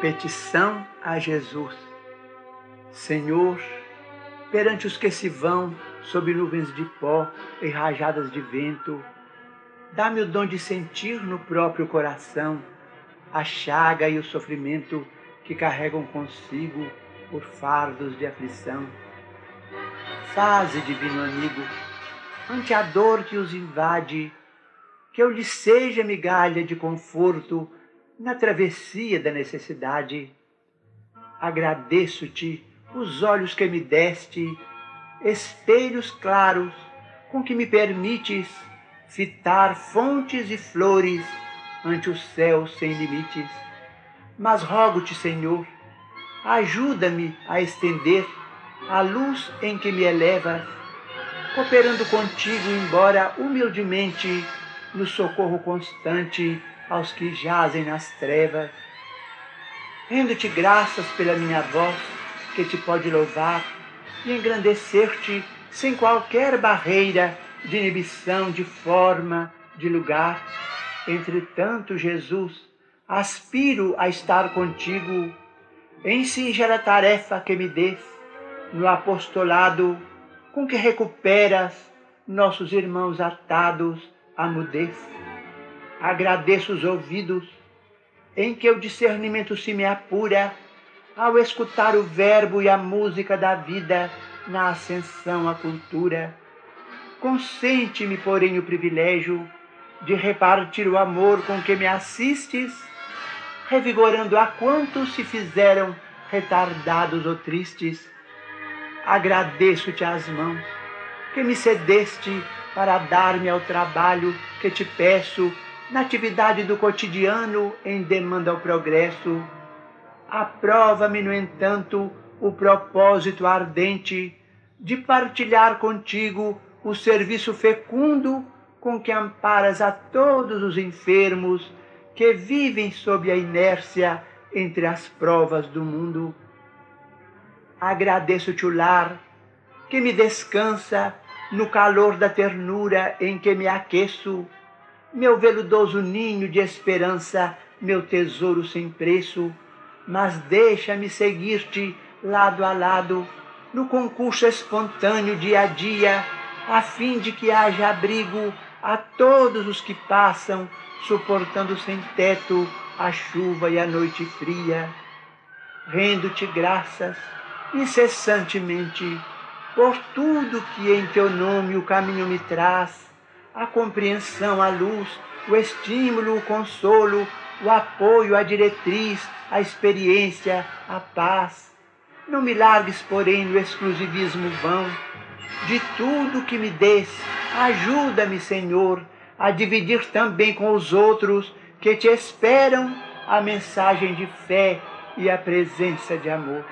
Petição a Jesus. Senhor, perante os que se vão sob nuvens de pó e rajadas de vento, dá-me o dom de sentir no próprio coração a chaga e o sofrimento que carregam consigo por fardos de aflição. Faze, divino amigo, ante a dor que os invade, que eu lhe seja migalha de conforto na travessia da necessidade. Agradeço-te os olhos que me deste, espelhos claros com que me permites fitar fontes e flores ante o céu sem limites. Mas rogo-te, Senhor, ajuda-me a estender a luz em que me elevas, cooperando contigo, embora humildemente, no socorro constante aos que jazem nas trevas. Rendo-te graças pela minha voz, que te pode louvar e engrandecer-te sem qualquer barreira de inibição de forma, de lugar. Entretanto, Jesus, aspiro a estar contigo em singela tarefa que me des no apostolado com que recuperas nossos irmãos atados à mudez agradeço os ouvidos em que o discernimento se me apura ao escutar o verbo e a música da vida na ascensão à cultura. Consente-me, porém, o privilégio de repartir o amor com que me assistes, revigorando a quantos se fizeram retardados ou tristes. Agradeço-te as mãos que me cedeste para dar-me ao trabalho que te peço na atividade do cotidiano em demanda ao progresso. Aprova-me, no entanto, o propósito ardente de partilhar contigo o serviço fecundo com que amparas a todos os enfermos que vivem sob a inércia entre as provas do mundo. Agradeço-te o lar que me descansa no calor da ternura em que me aqueço meu veludoso ninho de esperança, meu tesouro sem preço, mas deixa-me seguir-te lado a lado no concurso espontâneo dia a dia, a fim de que haja abrigo a todos os que passam, suportando sem teto a chuva e a noite fria. Rendo-te graças incessantemente por tudo que em teu nome o caminho me traz a compreensão, a luz, o estímulo, o consolo, o apoio, a diretriz, a experiência, a paz. Não me largues, porém, no exclusivismo vão. De tudo que me des, ajuda-me, Senhor, a dividir também com os outros que te esperam a mensagem de fé e a presença de amor.